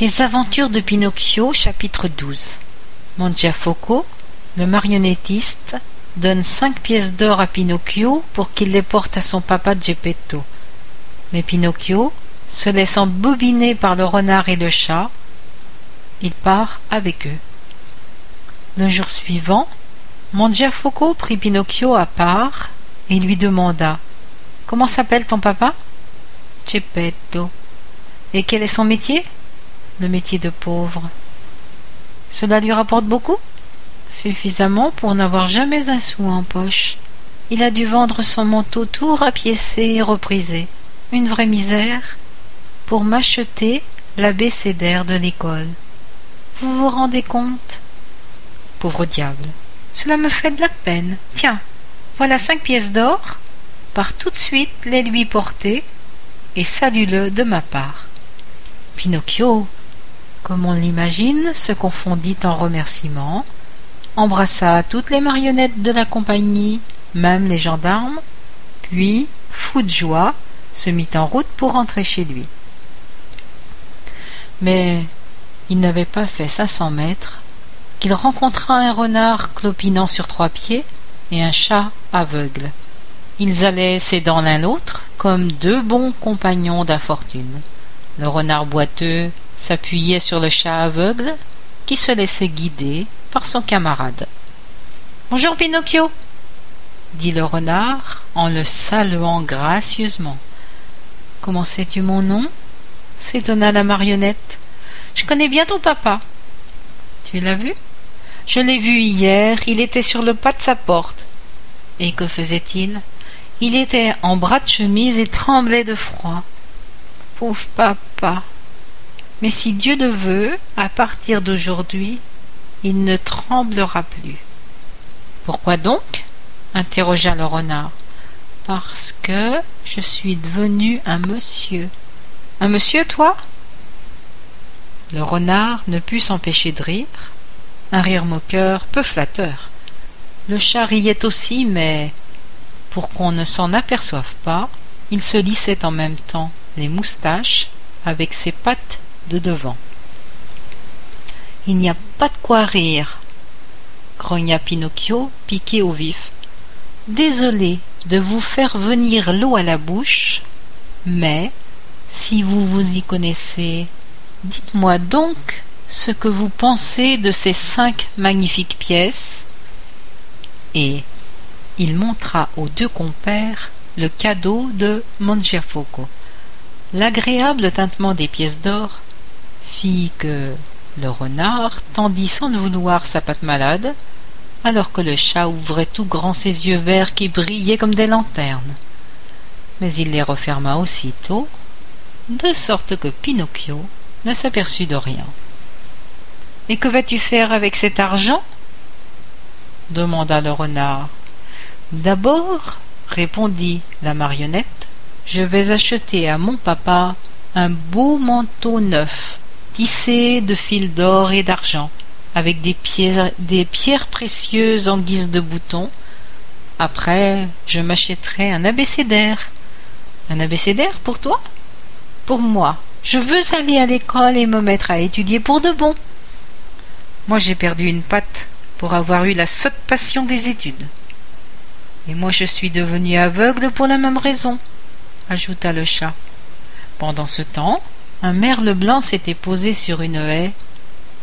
Les aventures de Pinocchio, chapitre 12 Mangiafoco, le marionnettiste, donne cinq pièces d'or à Pinocchio pour qu'il les porte à son papa Geppetto. Mais Pinocchio, se laissant bobiner par le renard et le chat, il part avec eux. Le jour suivant, Mangiafoco prit Pinocchio à part et lui demanda Comment s'appelle ton papa? Geppetto. Et quel est son métier? Le métier de pauvre. Cela lui rapporte beaucoup? Suffisamment pour n'avoir jamais un sou en poche. Il a dû vendre son manteau tout rapiécé et reprisé. Une vraie misère pour m'acheter l'abécédaire de l'école. Vous vous rendez compte? Pauvre diable. Cela me fait de la peine. Tiens, voilà cinq pièces d'or. Pars tout de suite les lui porter et salue-le de ma part. Pinocchio comme on l'imagine, se confondit en remerciements, embrassa toutes les marionnettes de la compagnie, même les gendarmes, puis, fou de joie, se mit en route pour rentrer chez lui. Mais il n'avait pas fait cinq cents mètres qu'il rencontra un renard clopinant sur trois pieds et un chat aveugle. Ils allaient s'aidant l'un l'autre comme deux bons compagnons d'infortune. Le renard boiteux s'appuyait sur le chat aveugle qui se laissait guider par son camarade. Bonjour Pinocchio, dit le renard en le saluant gracieusement. Comment sais-tu mon nom? s'étonna la marionnette. Je connais bien ton papa. Tu l'as vu? Je l'ai vu hier, il était sur le pas de sa porte. Et que faisait-il? Il était en bras de chemise et tremblait de froid. Pauvre papa, mais si Dieu le veut, à partir d'aujourd'hui, il ne tremblera plus. Pourquoi donc? interrogea le renard. Parce que je suis devenu un monsieur. Un monsieur, toi? Le renard ne put s'empêcher de rire, un rire moqueur peu flatteur. Le chat riait aussi, mais pour qu'on ne s'en aperçoive pas, il se lissait en même temps les moustaches avec ses pattes de devant. Il n'y a pas de quoi rire, grogna Pinocchio, piqué au vif. Désolé de vous faire venir l'eau à la bouche, mais si vous vous y connaissez, dites-moi donc ce que vous pensez de ces cinq magnifiques pièces. Et il montra aux deux compères le cadeau de. L'agréable tintement des pièces d'or que le renard tendit sans ne vouloir sa patte malade, alors que le chat ouvrait tout grand ses yeux verts qui brillaient comme des lanternes. Mais il les referma aussitôt, de sorte que Pinocchio ne s'aperçut de rien. Et que vas-tu faire avec cet argent? demanda le renard. D'abord, répondit la marionnette, je vais acheter à mon papa un beau manteau neuf tissé de fils d'or et d'argent, avec des, des pierres précieuses en guise de boutons. Après, je m'achèterai un abécédaire. Un abécédaire pour toi? Pour moi. Je veux aller à l'école et me mettre à étudier pour de bon. Moi j'ai perdu une patte pour avoir eu la sotte passion des études. Et moi je suis devenu aveugle pour la même raison, ajouta le chat. Pendant ce temps, un merle blanc s'était posé sur une haie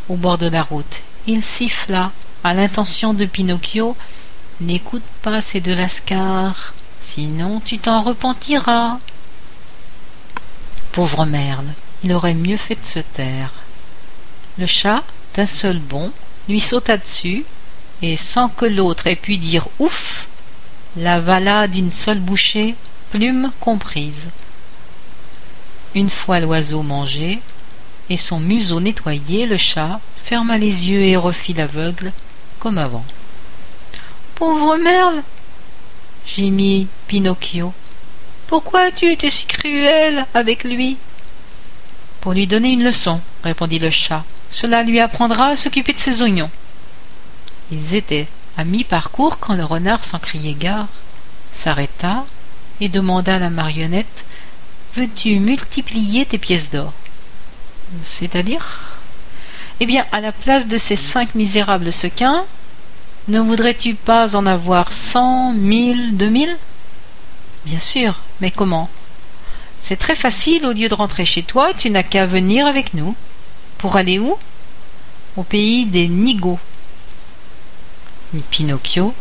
au bord de la route. Il siffla à l'intention de Pinocchio N'écoute pas ces deux lascars, sinon tu t'en repentiras. Pauvre merle, il aurait mieux fait de se taire. Le chat, d'un seul bond, lui sauta dessus, et sans que l'autre ait pu dire ouf, l'avala d'une seule bouchée, plume comprise. Une fois l'oiseau mangé et son museau nettoyé, le chat ferma les yeux et refit l'aveugle comme avant. Pauvre merle gémit Pinocchio. Pourquoi as-tu été si cruel avec lui? Pour lui donner une leçon, répondit le chat. Cela lui apprendra à s'occuper de ses oignons. Ils étaient à mi-parcours quand le renard, sans crier gare, s'arrêta et demanda à la marionnette Veux-tu multiplier tes pièces d'or? C'est-à-dire Eh bien, à la place de ces cinq misérables sequins, ne voudrais-tu pas en avoir cent, mille, deux mille? Bien sûr, mais comment? C'est très facile, au lieu de rentrer chez toi, tu n'as qu'à venir avec nous. Pour aller où? Au pays des Nigauds. Pinocchio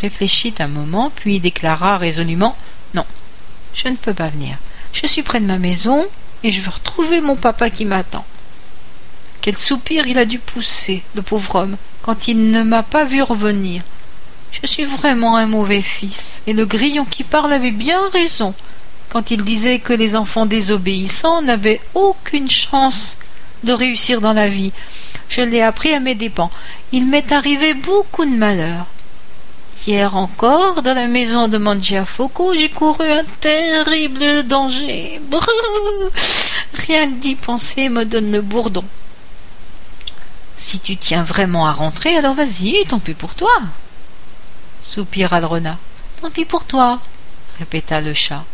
réfléchit un moment, puis déclara résolument je ne peux pas venir. Je suis près de ma maison et je veux retrouver mon papa qui m'attend. Quel soupir il a dû pousser, le pauvre homme, quand il ne m'a pas vu revenir. Je suis vraiment un mauvais fils, et le grillon qui parle avait bien raison quand il disait que les enfants désobéissants n'avaient aucune chance de réussir dans la vie. Je l'ai appris à mes dépens. Il m'est arrivé beaucoup de malheurs. Hier encore, dans la maison de Mangiafoco, j'ai couru un terrible danger. Brrr Rien que d'y penser me donne le bourdon. Si tu tiens vraiment à rentrer, alors vas-y, tant pis pour toi. Soupira le renard. Tant pis pour toi, répéta le chat.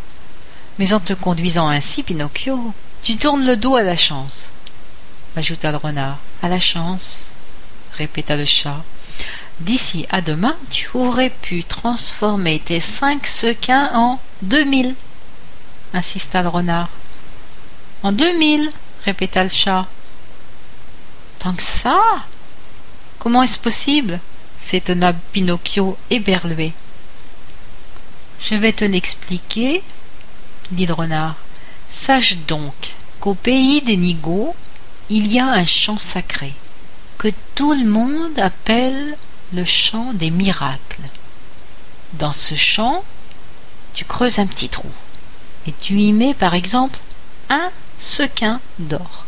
Mais en te conduisant ainsi, Pinocchio, tu tournes le dos à la chance, ajouta le renard. À la chance, répéta le chat. D'ici à demain, tu aurais pu transformer tes cinq sequins en deux mille, insista le renard. En deux mille, répéta le chat. Tant que ça? Comment est-ce possible? s'étonna Pinocchio éberlué. Je vais te l'expliquer, dit le renard. Sache donc qu'au pays des Nigauds, il y a un chant sacré que tout le monde appelle le chant des miracles. Dans ce chant, tu creuses un petit trou et tu y mets par exemple un sequin d'or.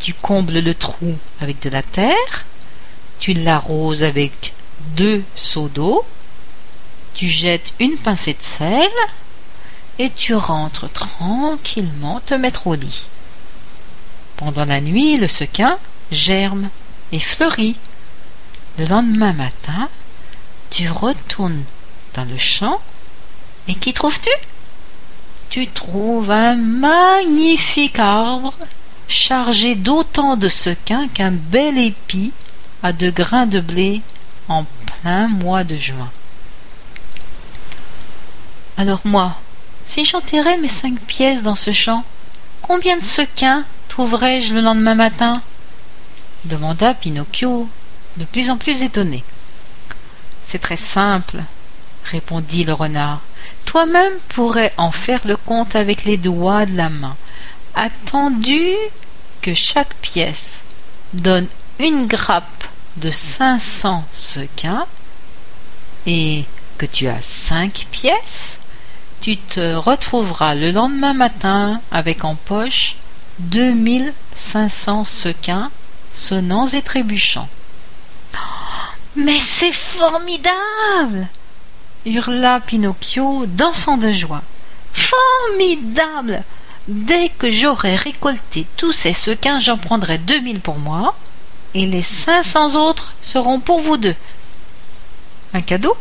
Tu combles le trou avec de la terre, tu l'arroses avec deux seaux d'eau, tu jettes une pincée de sel et tu rentres tranquillement te mettre au lit. Pendant la nuit, le sequin germe et fleurit le lendemain matin, tu retournes dans le champ, et qui trouves-tu? Tu trouves un magnifique arbre chargé d'autant de sequins qu'un bel épi a de grains de blé en plein mois de juin. Alors moi, si j'enterrais mes cinq pièces dans ce champ, combien de sequins trouverais-je le lendemain matin? demanda Pinocchio de plus en plus étonné. C'est très simple, répondit le renard. Toi-même pourrais en faire le compte avec les doigts de la main, attendu que chaque pièce donne une grappe de cinq cents sequins et que tu as cinq pièces, tu te retrouveras le lendemain matin avec en poche deux mille cinq cents sequins sonnants et trébuchants. Mais c'est formidable hurla Pinocchio, dansant de joie. Formidable Dès que j'aurai récolté tous ces sequins, j'en prendrai deux mille pour moi, et les cinq cents autres seront pour vous deux. Un cadeau?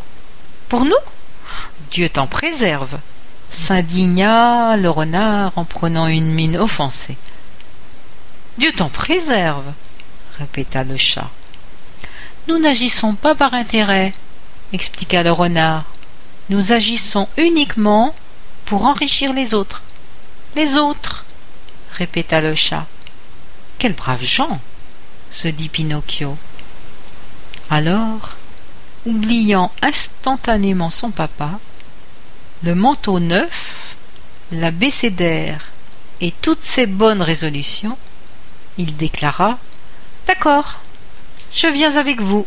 Pour nous? Dieu t'en préserve s'indigna le renard en prenant une mine offensée. Dieu t'en préserve répéta le chat. Nous n'agissons pas par intérêt, expliqua le renard. Nous agissons uniquement pour enrichir les autres. Les autres, répéta le chat. Quels braves gens, se dit Pinocchio. Alors, oubliant instantanément son papa, le manteau neuf, la bécédaire et toutes ses bonnes résolutions, il déclara D'accord, je viens avec vous.